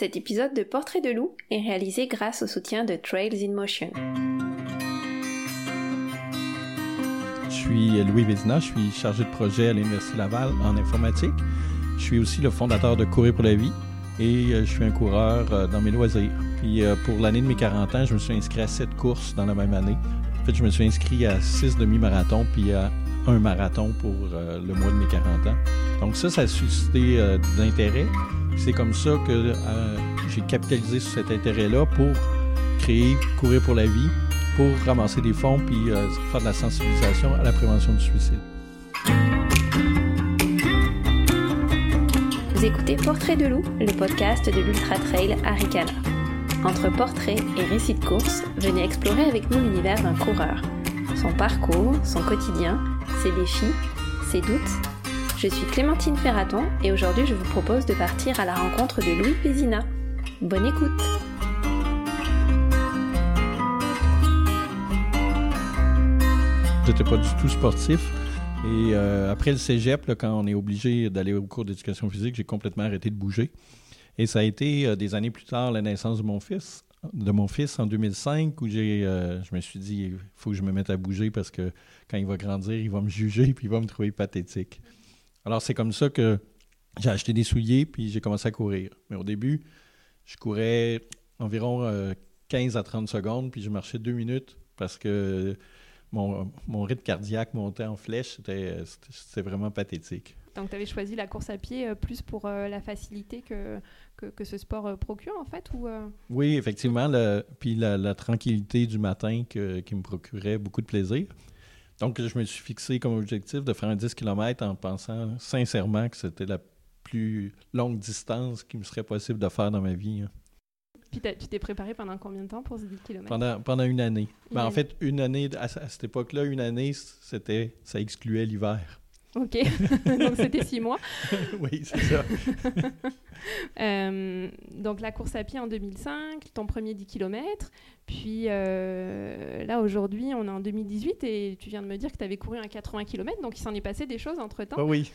Cet épisode de Portrait de loup est réalisé grâce au soutien de Trails in Motion. Je suis Louis Vézina, je suis chargé de projet à l'Université Laval en informatique. Je suis aussi le fondateur de Courir pour la vie et euh, je suis un coureur euh, dans mes loisirs. Puis euh, pour l'année de mes 40 ans, je me suis inscrit à 7 courses dans la même année. En fait, je me suis inscrit à 6 demi-marathons puis à un marathon pour le mois de mes 40 ans. Donc ça, ça a suscité de l'intérêt. C'est comme ça que j'ai capitalisé sur cet intérêt-là pour créer Courir pour la vie, pour ramasser des fonds puis faire de la sensibilisation à la prévention du suicide. Vous écoutez Portrait de loup, le podcast de l'Ultra Trail Aricana. Entre portraits et récits de course, venez explorer avec nous l'univers d'un coureur. Son parcours, son quotidien, ses défis, ses doutes. Je suis Clémentine Ferraton et aujourd'hui je vous propose de partir à la rencontre de Louis Pézina. Bonne écoute J'étais pas du tout sportif, et euh, après le cégep, quand on est obligé d'aller au cours d'éducation physique, j'ai complètement arrêté de bouger. Et ça a été euh, des années plus tard la naissance de mon fils, de mon fils en 2005, où j'ai, euh, je me suis dit, il faut que je me mette à bouger parce que quand il va grandir, il va me juger puis il va me trouver pathétique. Alors c'est comme ça que j'ai acheté des souliers puis j'ai commencé à courir. Mais au début, je courais environ 15 à 30 secondes puis je marchais deux minutes parce que mon, mon, rythme cardiaque montait en flèche. C'était vraiment pathétique. Donc, tu avais choisi la course à pied euh, plus pour euh, la facilité que, que, ce sport euh, procure, en fait ou, Oui, effectivement. Le, puis la, tranquillité du matin qui me procurait beaucoup de plaisir. Donc, je me suis fixé comme objectif de faire un 10 km en pensant sincèrement que c'était la plus longue distance qui me serait possible de faire dans ma vie. Hein. Puis tu t'es préparé pendant combien de temps pour ces 10 km? Pendant, pendant une année. Ben, en fait, une année, à, cette époque-là, une année, c'était, ça excluait l'hiver. OK. donc c'était six mois. oui, c'est ça. Euh, donc la course à pied en 2005, ton premier 10 km. Puis euh, là, aujourd'hui, on est en 2018 et tu viens de me dire que tu avais couru un 80 km. Donc il s'en est passé des choses entre-temps. Oh oui.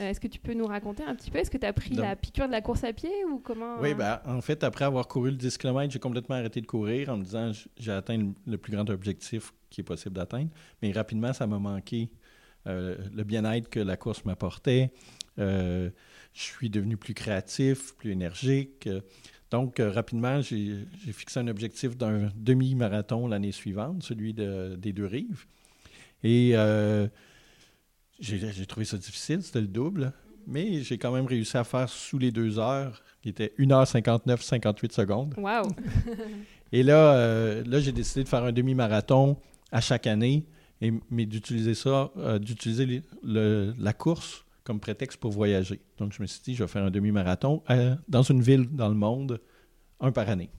Euh, est-ce que tu peux nous raconter un petit peu? Est-ce que tu as pris la piqûre de la course à pied ou comment? Oui, ben, en fait, après avoir couru le 10 km, j'ai complètement arrêté de courir en me disant j'ai atteint le, plus grand objectif qui est possible d'atteindre. Mais rapidement, ça m'a manqué le bien-être que la course m'apportait. Euh, je suis devenu plus créatif, plus énergique. Donc, rapidement, j'ai fixé un objectif d'un demi-marathon l'année suivante, celui des deux rives. Et j'ai trouvé ça difficile, c'était le double, mais j'ai quand même réussi à faire sous les deux heures, qui était 1h59, 58 secondes. Wow! et là, euh, là j'ai décidé de faire un demi-marathon à chaque année, et, mais d'utiliser ça, euh, d'utiliser la course comme prétexte pour voyager. Donc, je me suis dit, je vais faire un demi-marathon euh, dans une ville dans le monde, un par année.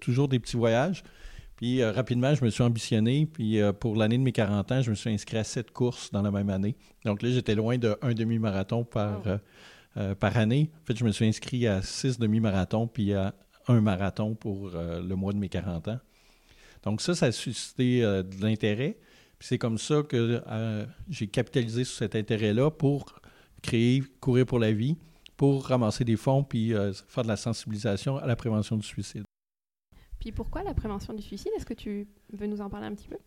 Toujours des petits voyages. Puis euh, rapidement, je me suis ambitionné. Puis euh, pour l'année de mes 40 ans, je me suis inscrit à sept courses dans la même année. Donc là, j'étais loin d'un demi-marathon par, par année. En fait, je me suis inscrit à six demi-marathons, puis à un marathon pour le mois de mes 40 ans. Donc ça, ça a suscité de l'intérêt. Puis c'est comme ça que j'ai capitalisé sur cet intérêt-là pour créer Courir pour la vie, pour ramasser des fonds, puis faire de la sensibilisation à la prévention du suicide. Puis pourquoi la prévention du suicide? Est-ce que tu veux nous en parler un petit peu?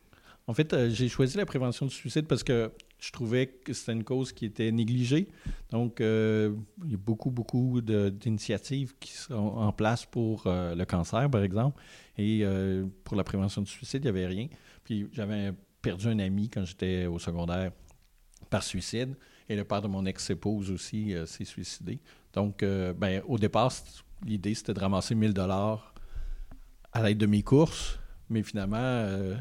En fait, euh, j'ai choisi la prévention du suicide parce que je trouvais que c'était une cause qui était négligée. Donc, euh, il y a beaucoup, beaucoup d'initiatives qui sont en place pour euh, le cancer, par exemple. Et pour la prévention du suicide, il n'y avait rien. Puis j'avais perdu un ami quand j'étais au secondaire par suicide. Et le père de mon ex-épouse aussi s'est suicidé. Donc, ben, au départ, l'idée, c'était de ramasser 1000 dollars à l'aide de mes courses, mais finalement, euh,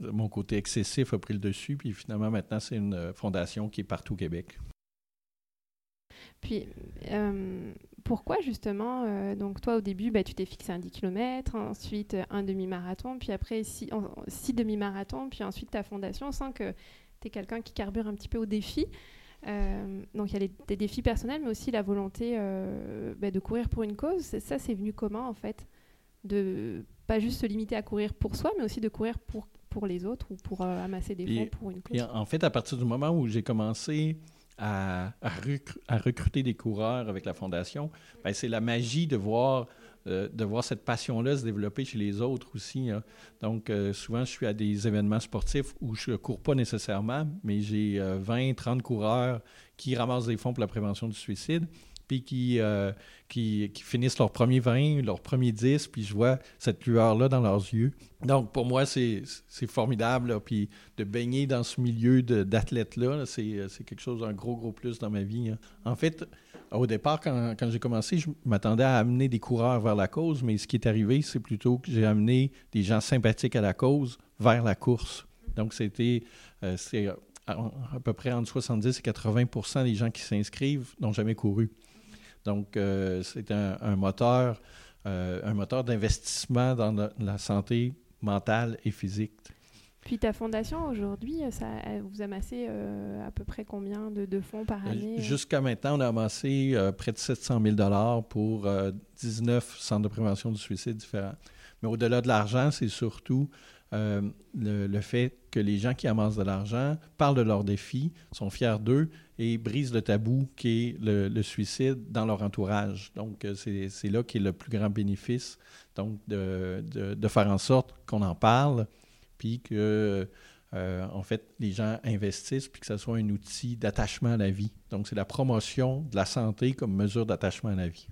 mon côté excessif a pris le dessus, puis finalement, maintenant, c'est une euh, fondation qui est partout au Québec. Puis, euh, pourquoi justement, donc toi au début, bah, tu t'es fixé un 10 km, ensuite un demi-marathon, puis après six, demi-marathons, puis ensuite ta fondation, on sent que tu es quelqu'un qui carbure un petit peu au défi. donc il y a des défis personnels, mais aussi la volonté bah, de courir pour une cause. Ça, c'est venu comment en fait? De pas juste se limiter à courir pour soi, mais aussi de courir pour, pour les autres ou pour euh, amasser des fonds pour une cause. en fait, à partir du moment où j'ai commencé à, recruter des coureurs avec la fondation, ben, c'est la magie de voir euh, de voir cette passion-là se développer chez les autres aussi. hein. Donc, euh, souvent, je suis à des événements sportifs où je ne cours pas nécessairement, mais j'ai euh, 20, 30 coureurs qui ramassent des fonds pour la prévention du suicide, puis qui, euh, qui, qui finissent leur premier 20, leur premier 10, puis je vois cette lueur-là dans leurs yeux. Donc, pour moi, c'est formidable. Puis de baigner dans ce milieu d'athlètes-là, là, c'est quelque chose, un gros, gros plus dans ma vie. hein. En fait, au départ, quand, quand j'ai commencé, je m'attendais à amener des coureurs vers la cause, mais ce qui est arrivé, c'est plutôt que j'ai amené des gens sympathiques à la cause vers la course. Donc, c'était euh, à, à peu près entre 70 et 80 des gens qui s'inscrivent n'ont jamais couru. Donc, euh, c'est un, un moteur, euh, un moteur d'investissement dans la, la santé mentale et physique. Puis ta fondation aujourd'hui, ça, vous amassez euh, à peu près combien de, de fonds par année? euh? Jusqu'à maintenant, on a amassé près de 700 000 pour euh, 19 centres de prévention du suicide différents. Mais au-delà de l'argent, c'est surtout le, le fait que les gens qui amassent de l'argent parlent de leurs défis, sont fiers d'eux et brisent le tabou qui est le, suicide dans leur entourage. Donc, euh, c'est là qu'est le plus grand bénéfice, donc de faire en sorte qu'on en parle, puis que euh, en fait, les gens investissent puis que ce soit un outil d'attachement à la vie. Donc, c'est la promotion de la santé comme mesure d'attachement à la vie.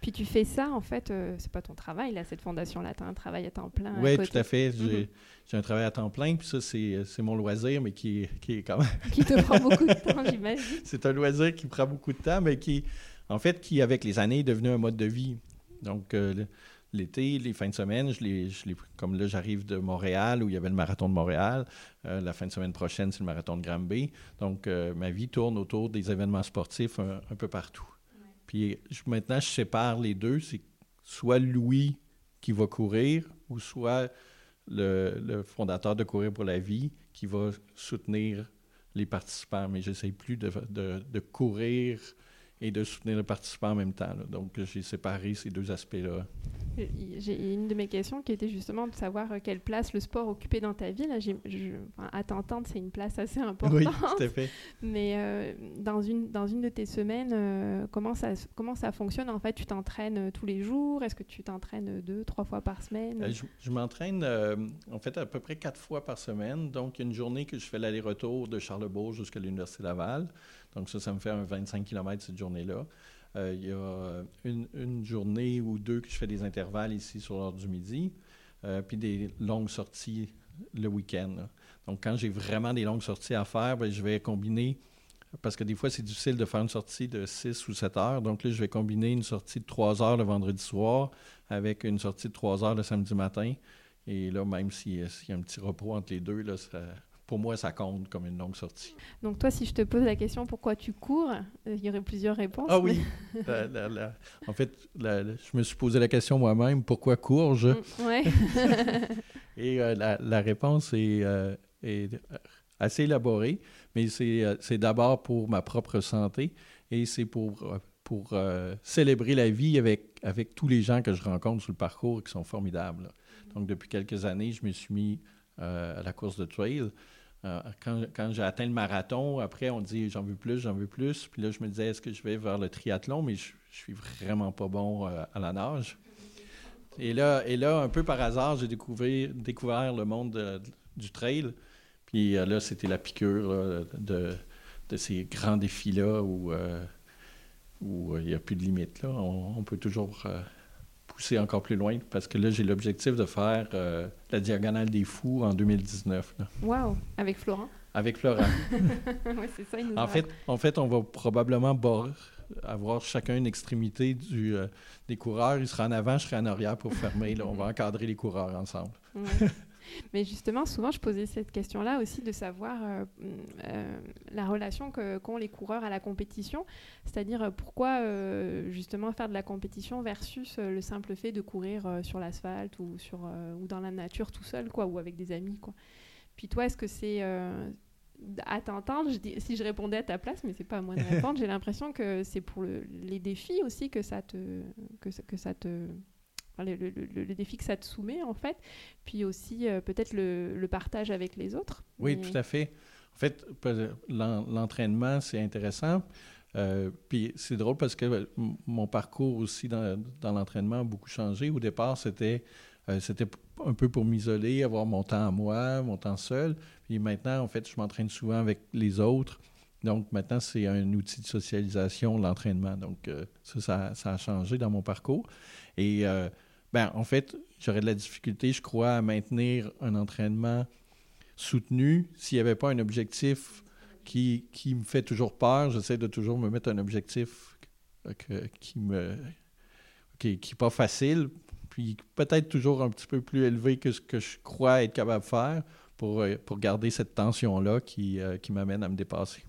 Puis tu fais ça, en fait, euh, c'est pas ton travail, là, cette fondation-là, tu as un travail à temps plein. Oui, tout à fait. J'ai Mhm. j'ai un travail à temps plein, puis ça, c'est c'est mon loisir, mais qui est, qui est quand même... Qui te prend beaucoup de temps, j'imagine. C'est un loisir qui prend beaucoup de temps, mais qui, en fait, qui, avec les années, est devenu un mode de vie. Donc, euh, l'été, les fins de semaine, je les, je les- comme là, j'arrive de Montréal, où il y avait le marathon de Montréal. Euh, la fin de semaine prochaine, c'est le marathon de Granby. Donc, euh, ma vie tourne autour des événements sportifs un, un peu partout. Puis maintenant, je sépare les deux. C'est soit Louis qui va courir, ou soit le, fondateur de Courir pour la vie qui va soutenir les participants. Mais j'essaie plus de courir et de soutenir les participants en même temps. là. Donc, j'ai séparé ces deux aspects-là. J'ai une de mes questions qui était justement de savoir euh, quelle place le sport occupait dans ta vie. Là, j'ai- je- enfin, à t'entendre, c'est une place assez importante. Oui, tout à fait. Mais euh, dans, une, dans une de tes semaines, euh, comment, ça, comment ça fonctionne En fait, tu t'entraînes euh, tous les jours? Est-ce que tu t'entraînes deux, trois fois par semaine? Euh, Je, je m'entraîne euh, en fait à peu près quatre fois par semaine. Donc, il y a une journée que je fais l'aller-retour de Charlebourg jusqu'à l'Université Laval. Donc, ça, ça me fait un 25 km cette journée-là. Euh, il y a euh, une, journée ou deux que je fais des intervalles ici sur l'heure du midi, euh, puis des longues sorties le week-end. Donc, quand j'ai vraiment des longues sorties à faire, ben, je vais combiner, parce que des fois, c'est difficile de faire une sortie de 6 ou 7 heures. Donc là, je vais combiner une sortie de 3 heures le vendredi soir avec une sortie de 3 heures le samedi matin. Et là, même si- s'il y a un petit repos entre les deux, là, ça- pour moi, ça compte comme une longue sortie. Donc toi, si je te pose la question pourquoi tu cours, euh, il y aurait plusieurs réponses. Ah mais- oui! La- la- la- en fait, je me suis posé la question moi-même, pourquoi cours-je? Mm, ouais. Et euh, la, réponse est, euh, est assez élaborée, mais c'est d'abord pour ma propre santé et c'est pour, pour célébrer la vie avec, avec tous les gens que je rencontre sur le parcours qui sont formidables. là. Donc, depuis quelques années, je me suis mis à la course de trail. Euh, quand j'ai atteint le marathon, après, on dit j'en veux plus, j'en veux plus. Puis là, je me disais, est-ce que je vais vers le triathlon? Mais je, je suis vraiment pas bon euh, à la nage. Et là, et là, un peu par hasard, j'ai découvert, le monde de- du trail. Puis euh, là, c'était la piqûre de, ces grands défis-là où il n'y a plus de limite. Là. On, peut toujours pousser encore plus loin parce que là, j'ai l'objectif de faire euh, la Diagonale des Fous en 2019 là, Waouh, avec Florent? avec Florent. ouais, c'est ça, il nous En fait, en fait, on va probablement avoir chacun une extrémité du, euh, des coureurs. Il sera en avant, je serai en arrière pour fermer. là. On va encadrer les coureurs ensemble. Ouais. Mais justement, souvent, je posais cette question-là aussi de savoir euh, euh, la relation qu'ont les coureurs à la compétition, c'est-à-dire euh, pourquoi euh, justement faire de la compétition versus le simple fait de courir sur l'asphalte ou, sur, ou dans la nature tout seul, quoi, ou avec des amis. Quoi. Puis toi, est-ce que c'est... à t'entendre, si je répondais à ta place, mais c'est pas à moi de répondre, j'ai l'impression que c'est pour le- les défis aussi que ça te, que, ça- que ça te, le, le- le- le défi que ça te soumet en fait, puis aussi euh, peut-être le, le partage avec les autres. Oui, Mais- tout à fait. En fait, l'en- l'entraînement, c'est intéressant. Euh, puis c'est drôle parce que euh, mon parcours aussi dans, l'entraînement a beaucoup changé. Au départ, c'était c'était un peu pour m'isoler, avoir mon temps à moi, mon temps seul. Puis maintenant, en fait, je m'entraîne souvent avec les autres. Donc maintenant, c'est un outil de socialisation, l'entraînement. Donc ça, ça, a changé dans mon parcours. Et ben, en fait, j'aurais de la difficulté, je crois, à maintenir un entraînement soutenu s'il n'y avait pas un objectif qui, qui, me fait toujours peur. J'essaie de toujours me mettre un objectif qui me qui n'est pas facile, puis peut-être toujours un petit peu plus élevé que ce que je crois être capable de faire pour, euh, pour garder cette tension-là qui, euh, qui m'amène à me dépasser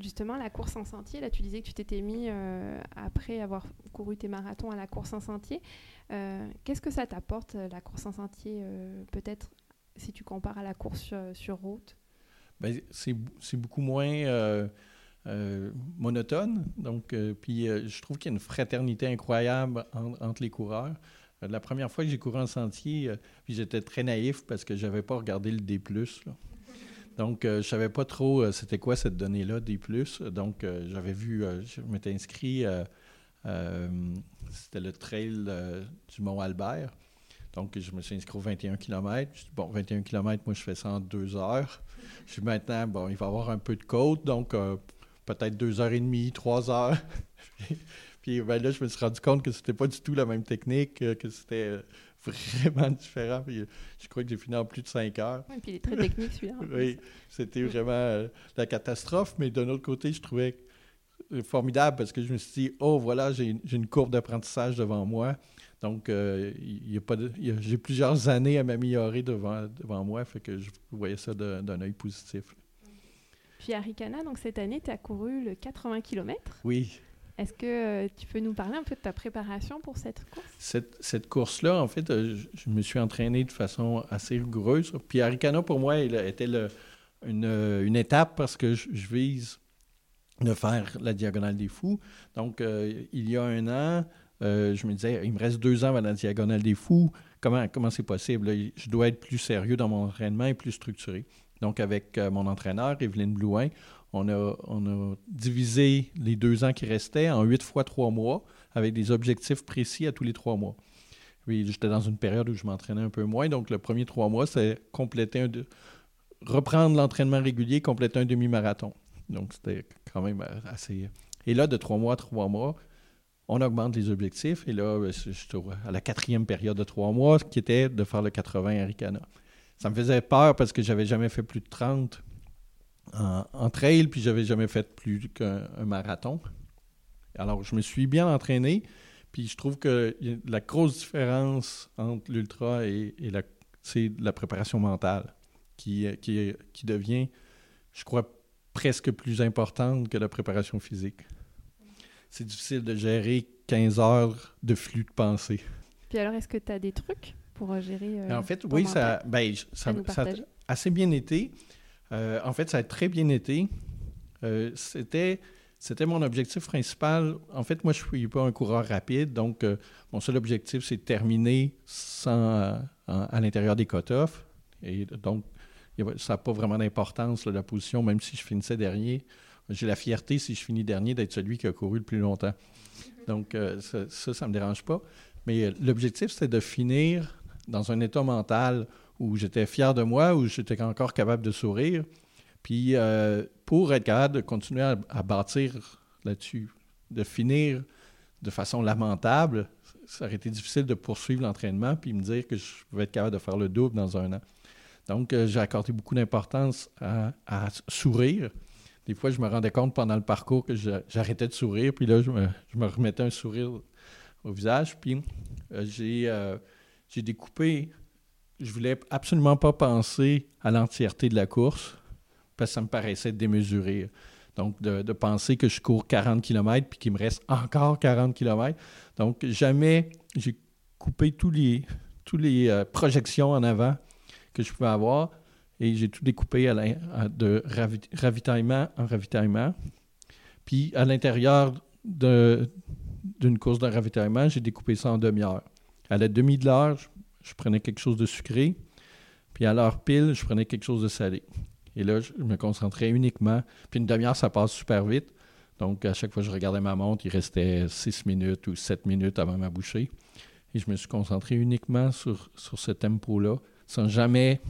justement, la course en sentier, là, tu disais que tu t'étais mis, euh, après avoir couru tes marathons, à la course en sentier. Euh, qu'est-ce que ça t'apporte, euh, la course en sentier, peut-être, si tu compares à la course sur, route? Ben, C'est beaucoup moins monotone. Donc, puis je trouve qu'il y a une fraternité incroyable entre les coureurs. La première fois que j'ai couru en sentier, puis j'étais très naïf parce que je n'avais pas regardé le D+. Là. Donc, euh, je ne savais pas trop euh, c'était quoi cette donnée-là, plus. Donc, euh, j'avais vu, je m'étais inscrit, c'était le trail du Mont Albert. Donc, je me suis inscrit aux 21 km. Je bon, 21 km, moi, je fais ça en deux heures. Je suis maintenant, bon, il va y avoir un peu de côte, donc peut-être deux heures et demie, trois heures. Puis ben là, je me suis rendu compte que c'était pas du tout la même technique, que c'était vraiment différent. Puis, je crois que j'ai fini en plus de 5 heures. Oui, puis il est très technique celui-là. oui, c'était vraiment euh, la catastrophe. Mais d'un autre côté, je trouvais formidable parce que je me suis dit, oh voilà, j'ai une courbe d'apprentissage devant moi. Donc, euh, il y a pas j'ai plusieurs années à m'améliorer devant, devant moi, fait que je voyais ça d'un œil positif. Puis à Ricana, donc cette année, tu as couru le 80 km. Oui. Est-ce que euh, tu peux nous parler un peu de ta préparation pour cette course? Cette, course-là, en fait, euh, je, me suis entraîné de façon assez rigoureuse. Puis Aricana, pour moi, était une, étape parce que je, vise de faire la Diagonale des Fous. Donc, euh, il y a un an, je me disais, il me reste deux ans avant la Diagonale des Fous. Comment, comment c'est possible? Je dois être plus sérieux dans mon entraînement et plus structuré. Donc, avec mon entraîneur, Evelyne Blouin, on a, divisé les deux ans qui restaient en huit fois trois mois avec des objectifs précis à tous les trois mois. J'étais dans une période où je m'entraînais un peu moins, donc le premier trois mois, c'est compléter un reprendre l'entraînement régulier, compléter un demi-marathon. Donc c'était quand même assez. Et là, de trois mois à trois mois, on augmente les objectifs. Et là, je suis à la quatrième période de trois mois, qui était de faire le 80 Aricana. Ça me faisait peur parce que j'avais jamais fait plus de 30 en, trail, puis j'avais jamais fait plus qu'un marathon. Alors, je me suis bien entraîné, puis je trouve que la grosse différence entre l'ultra et, la, c'est la préparation mentale qui, qui, qui devient, je crois, presque plus importante que la préparation physique. C'est difficile de gérer 15 heures de flux de pensée. Puis alors, est-ce que tu as des trucs pour gérer euh, En fait, oui, ça, ben, ça, ça, a assez bien été. Euh, en fait, ça a très bien été. Euh, c'était, mon objectif principal. En fait, moi, je ne suis pas un coureur rapide, donc euh, mon seul objectif, c'est de terminer sans, à l'intérieur des cut-offs. Et donc, ça n'a pas vraiment d'importance, la position, même si je finissais dernier. J'ai la fierté, si je finis dernier, d'être celui qui a couru le plus longtemps. Donc, ça, ça ne me dérange pas. Mais l'objectif, c'était de finir dans un état mental où j'étais fier de moi, où j'étais encore capable de sourire. Puis euh, pour être capable de continuer à, bâtir là-dessus, de finir de façon lamentable, ça aurait été difficile de poursuivre l'entraînement puis me dire que je pouvais être capable de faire le double dans un an. Donc, euh, j'ai accordé beaucoup d'importance à, sourire. Des fois, je me rendais compte pendant le parcours que j'arrêtais de sourire, puis là, je me, remettais un sourire au visage. Puis, euh, j'ai découpé je voulais absolument pas penser à l'entièreté de la course parce que ça me paraissait démesuré. Donc, de, penser que je cours 40 km puis qu'il me reste encore 40 km. Donc, jamais j'ai coupé tous les, tous les euh, projections en avant que je pouvais avoir et j'ai tout découpé de ravitaillement en ravitaillement. Puis, à l'intérieur d'une course de ravitaillement, j'ai découpé ça en demi-heure. À la demi de je prenais quelque chose de sucré, puis à l'heure pile, je prenais quelque chose de salé. Et là, je me concentrais uniquement. Puis une demi-heure, ça passe super vite. Donc, à chaque fois que je regardais ma montre, il restait 6 minutes ou 7 minutes avant ma bouchée. Et je me suis concentré uniquement sur, sur ce tempo-là, sans jamais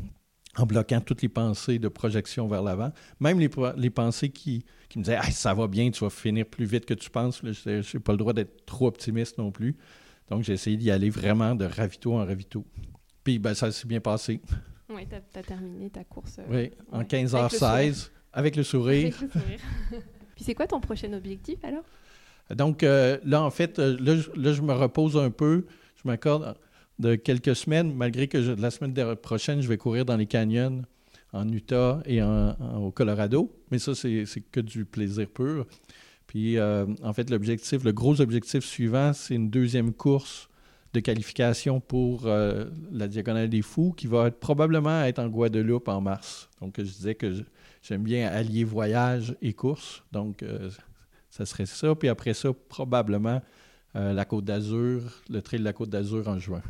en bloquant toutes les pensées de projection vers l'avant. Même les, les pensées qui, qui me disaient ça va bien, tu vas finir plus vite que tu penses. je n'ai pas le droit d'être trop optimiste non plus. Donc, j'ai essayé d'y aller vraiment de ravito en ravito. Puis, ben, ça s'est bien passé. Oui, tu as, terminé ta course. Euh, oui, en 15h16, avec le sourire. Avec le sourire. Puis, c'est quoi ton prochain objectif alors? Donc, euh, là, en fait, euh, là, là, je me repose un peu. Je m'accorde de quelques semaines, malgré que la semaine prochaine, je vais courir dans les canyons en Utah et au Colorado. Mais ça, c'est que du plaisir pur. Puis, euh, en fait, l'objectif, le gros objectif suivant, c'est une deuxième course de qualification pour euh, la Diagonale des Fous qui va être, probablement être en Guadeloupe en mars. Donc, je disais que j'aime bien allier voyage et course. Donc, euh, ça serait ça. Puis après ça, probablement la Côte d'Azur, le trail de la Côte d'Azur en juin.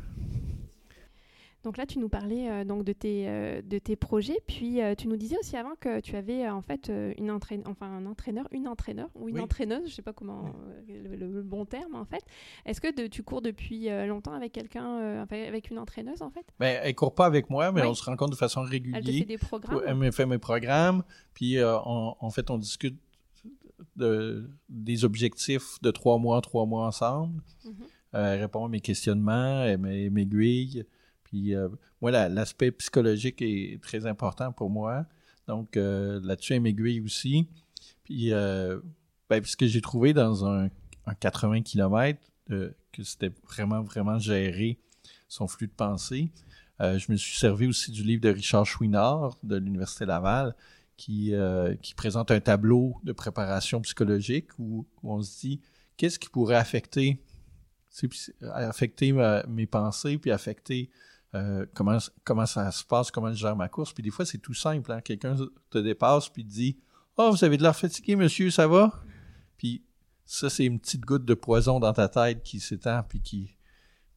Donc là, tu nous parlais euh, donc de tes, euh, de tes projets, puis euh, tu nous disais aussi avant que tu avais en fait une entraîne, enfin un entraîneur, une entraîneur ou une entraîneuse, je sais pas comment le, bon terme en fait. Est-ce que tu cours depuis longtemps avec quelqu'un, avec une entraîneuse en fait? Ben, elle court pas avec moi, mais on se rencontre de façon régulière. Elle fait des programmes. Elle me fait mes programmes, puis en fait on discute de, des objectifs de trois mois, trois mois ensemble. Mhm. elle répond à mes questionnements, elle m'aiguille. Puis euh, moi, l'aspect psychologique est très important pour moi. Donc euh, là-dessus, elle m'aiguille aussi. Puis euh, ben, ce que j'ai trouvé dans un, 80 km, que c'était vraiment, vraiment géré son flux de pensée. je me suis servi aussi du livre de Richard Chouinard de l'Université Laval qui, qui présente un tableau de préparation psychologique où, on se dit qu'est-ce qui pourrait affecter, affecter mes pensées puis affecter euh, comment, comment ça se passe, comment je gère ma course. Puis des fois, c'est tout simple. Hein. Quelqu'un te dépasse puis te dit Oh, vous avez de l'air fatigué, monsieur, ça va? Puis ça, c'est une petite goutte de poison dans ta tête qui s'étend puis qui,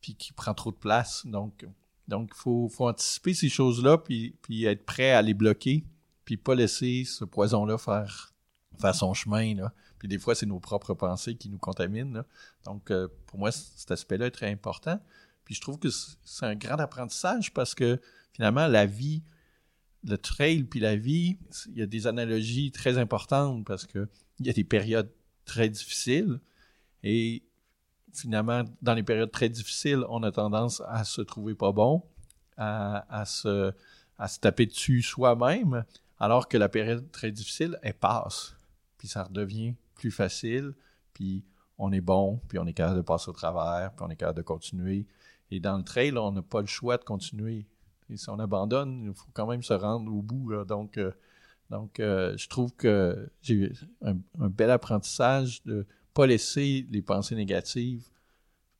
puis qui prend trop de place. Donc, donc il faut, faut, anticiper ces choses-là puis, puis être prêt à les bloquer puis pas laisser ce poison-là faire, faire son chemin. Là. Puis des fois, c'est nos propres pensées qui nous contaminent. Donc, euh, pour moi, cet aspect-là est très important. Puis je trouve que c'est un grand apprentissage parce que finalement, la vie, le trail puis la vie, il y a des analogies très importantes parce qu'il y a des périodes très difficiles et finalement, dans les périodes très difficiles, on a tendance à se trouver pas bon, à, se, à se taper dessus soi-même, alors que la période très difficile, elle passe. Puis ça redevient plus facile, puis on est bon, puis on est capable de passer au travers, puis on est capable de continuer. Et dans le trail, on n'a pas le choix de continuer. Et si on abandonne, il faut quand même se rendre au bout. Donc, euh, donc euh, je trouve que j'ai eu un, bel apprentissage de ne pas laisser les pensées négatives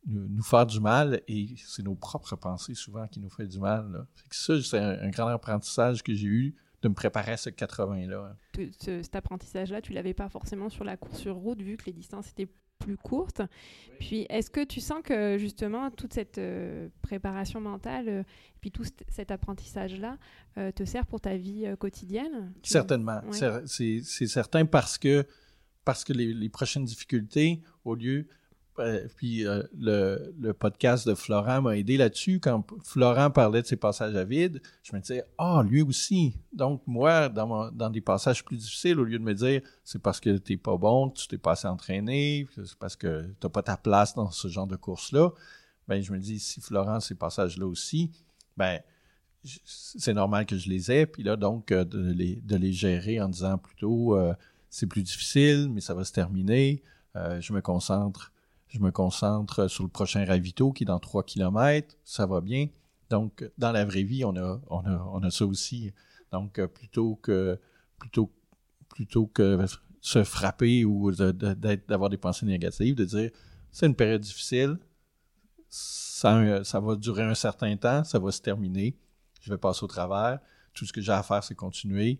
nous, faire du mal. Et c'est nos propres pensées souvent qui nous font du mal. ça, c'est un, grand apprentissage que j'ai eu de me préparer à ce 80-là. cet apprentissage-là, tu l'avais pas forcément sur la course sur route, vu que les distances étaient plus courte. Puis, est-ce que tu sens que justement toute cette euh, préparation mentale, euh, puis tout cet apprentissage-là, euh, te sert pour ta vie quotidienne? Certainement, c'est certain parce que parce que les, les prochaines difficultés, au lieu puis euh, le, podcast de Florent m'a aidé là-dessus. Quand Florent parlait de ses passages à vide, je me disais, ah, lui aussi. Donc, moi, dans, des passages plus difficiles, au lieu de me dire, c'est parce que tu n'es pas bon, que tu t'es pas assez entraîné, c'est parce que tu n'as pas ta place dans ce genre de course-là, ben, je me dis, si Florent, ces passages-là aussi, ben, c'est normal que je les ai. Puis là, donc, euh, de les, gérer en disant plutôt, euh, c'est plus difficile, mais ça va se terminer. je me concentre je me concentre sur le prochain ravito qui est dans 3 km. Ça va bien. Donc, dans la vraie vie, on a, on on a ça aussi. Donc, euh, plutôt que, plutôt, plutôt que se frapper ou d'avoir des pensées négatives, de dire c'est une période difficile, ça, ça va durer un certain temps, ça va se terminer, je vais passer au travers. Tout ce que j'ai à faire, c'est continuer.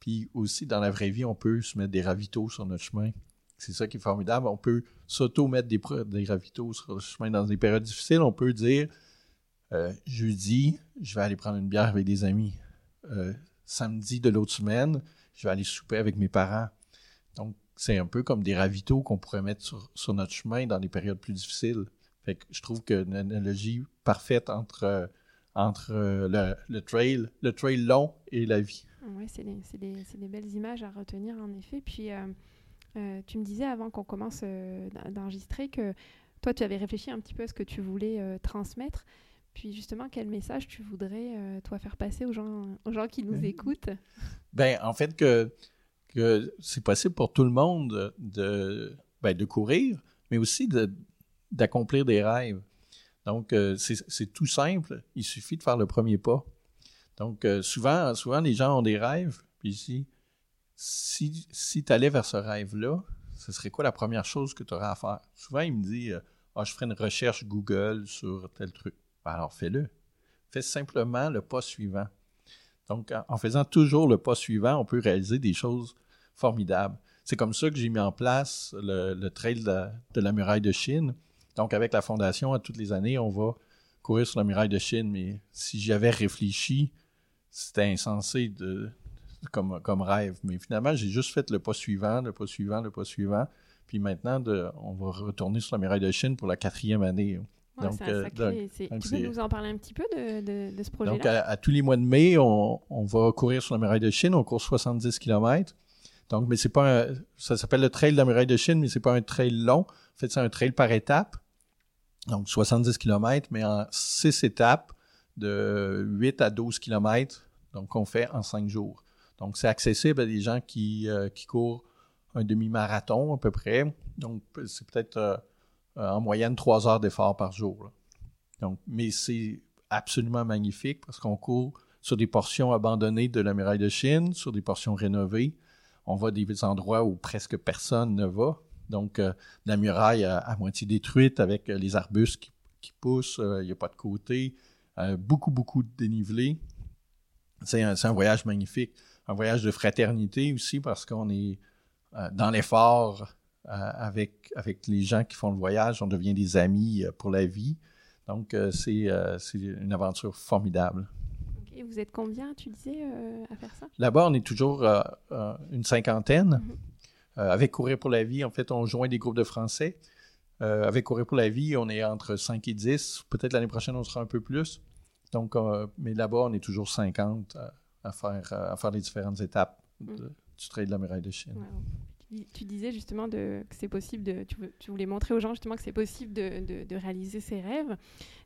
Puis aussi, dans la vraie vie, on peut se mettre des ravitaux sur notre chemin. C'est ça qui est formidable. On peut s'auto-mettre des, des ravitaux sur le chemin dans des périodes difficiles. On peut dire euh, jeudi, je vais aller prendre une bière avec des amis. Euh, samedi de l'autre semaine, je vais aller souper avec mes parents. Donc, c'est un peu comme des ravitaux qu'on pourrait mettre sur, notre chemin dans les périodes plus difficiles. Fait que je trouve qu'une analogie parfaite entre, entre le, le, trail, le trail long et la vie. Oui, c'est des, des, belles images à retenir en effet. Puis euh, euh, tu me disais avant qu'on commence euh, d'enregistrer que toi, tu avais réfléchi un petit peu à ce que tu voulais transmettre. Puis justement, quel message tu voudrais, toi, faire passer aux gens, aux gens qui nous écoutent? Ben, en fait, que que c'est possible pour tout le monde de, ben, de courir, mais aussi d'accomplir des rêves. Donc, euh, c'est tout simple. Il suffit de faire le premier pas. Donc, euh, souvent, souvent, les gens ont des rêves. Puis si, si, si tu allais vers ce rêve-là, ce serait quoi la première chose que tu aurais à faire? Souvent, il me dit euh, ah, je ferai une recherche Google sur tel truc. Ben, alors, fais-le. Fais simplement le pas suivant. Donc, en faisant toujours le pas suivant, on peut réaliser des choses formidable. C'est comme ça que j'ai mis en place le, trail de la, muraille de Chine. Donc, avec la fondation, à toutes les années, on va courir sur la muraille de Chine. Mais si j'y avais réfléchi, c'était insensé de, comme, comme rêve. Mais finalement, j'ai juste fait le pas suivant, le pas suivant, le pas suivant. Puis maintenant, on va retourner sur la muraille de Chine pour la quatrième année. donc, euh, tu peux nous en parler un petit peu de, ce projet-là? Donc, à, tous les mois de mai, on, on, va courir sur la muraille de Chine. On court 70 km. Donc, mais c'est pas un, ça s'appelle le trail de la muraille de Chine, mais c'est pas un trail long. En fait, c'est un trail par étape. Donc, 70 km, mais en 6 étapes de 8 à 12 km. Donc, on fait en 5 jours. Donc, c'est accessible à des gens qui, euh, qui courent un demi-marathon à peu près. Donc, c'est peut-être euh, en moyenne 3 heures d'effort par jour. Donc, mais c'est absolument magnifique parce qu'on court sur des portions abandonnées de la muraille de Chine, sur des portions rénovées on va des endroits où presque personne ne va. Donc, euh, la muraille à, moitié détruite avec euh, les arbustes qui, poussent, euh, il n'y a pas de côté, beaucoup, beaucoup de dénivelé. C'est un, voyage magnifique. Un voyage de fraternité aussi parce qu'on est dans l'effort avec, avec les gens qui font le voyage. On devient des amis pour la vie. Donc, c'est une aventure formidable. Et vous êtes combien, tu disais, euh, à faire ça? Là-bas, on est toujours euh, euh, une cinquantaine. Mhm. avec Courir pour la vie, en fait, on joint des groupes de Français. avec Courir pour la vie, on est entre 5 et 10. Peut-être l'année prochaine, on sera un peu plus. Donc, mais là-bas, on est toujours 50 à, faire, à faire les différentes étapes mhm. du trail de la muraille de Chine tu disais justement de, que c'est possible de. Tu, voulais montrer aux gens justement que c'est possible de, de, réaliser ses rêves.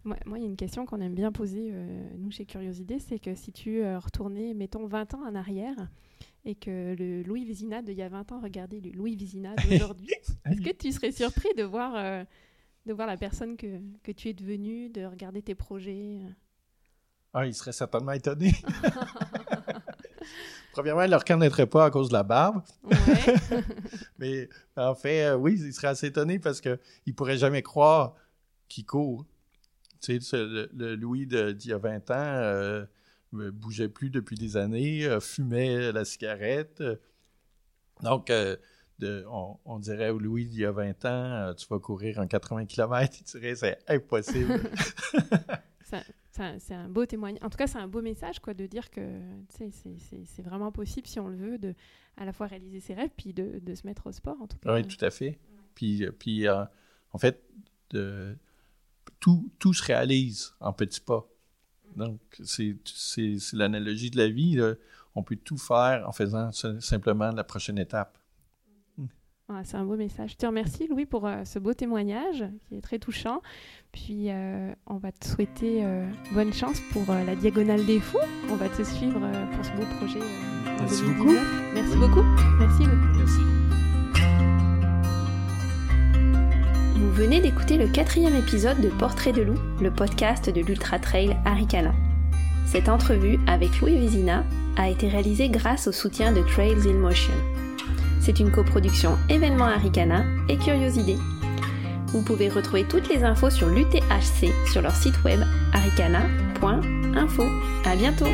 Moi, il y a une question qu'on aime bien poser, euh, nous, chez Curiosité c'est que si tu euh, retournais, mettons, 20 ans en arrière et que le Louis Vizina d'il y a 20 ans regardait le Louis Vizina d'aujourd'hui, est-ce que tu serais surpris de voir, euh, de voir la personne que, que tu es devenue, de regarder tes projets Ah, il serait certainement étonné. Premièrement, il ne le reconnaîtrait pas à cause de la barbe. Mais en fait, euh, oui, il serait assez étonné parce qu'il ne pourrait jamais croire qu'il court. Tu sais, le, Louis d'il y a 20 ans euh, ne bougeait plus depuis des années, euh, fumait la cigarette. Donc, on, dirait au Louis d'il y a 20 ans, tu vas courir en 80 km, il dirait c'est impossible. C'est un beau témoignage. En tout cas, c'est un beau message quoi, de dire que c'est vraiment possible, si on le veut, de à la fois réaliser ses rêves puis de, se mettre au sport. En tout cas. Oui, tout à fait. Puis, puis euh, en fait, tout, tout se réalise en petits pas. Donc, c'est l'analogie de la vie. On peut tout faire en faisant simplement la prochaine étape c'est un beau message. Je te remercie, Louis, pour euh, ce beau témoignage qui est très touchant. Puis, euh, on va te souhaiter euh, bonne chance pour la Diagonale des Fous. On va te suivre pour ce beau projet. Merci beaucoup. Merci beaucoup. Merci, Louis. Merci. Vous venez d'écouter le quatrième épisode de Portrait de loup, le podcast de l'Ultra Trail Aricana. Cette entrevue avec Louis Vézina a été réalisée grâce au soutien de Trails in Motion. C'est une coproduction événement Aricana et Curiosité. Vous pouvez retrouver toutes les infos sur l'UTHC sur leur site web aricana.info. À bientôt!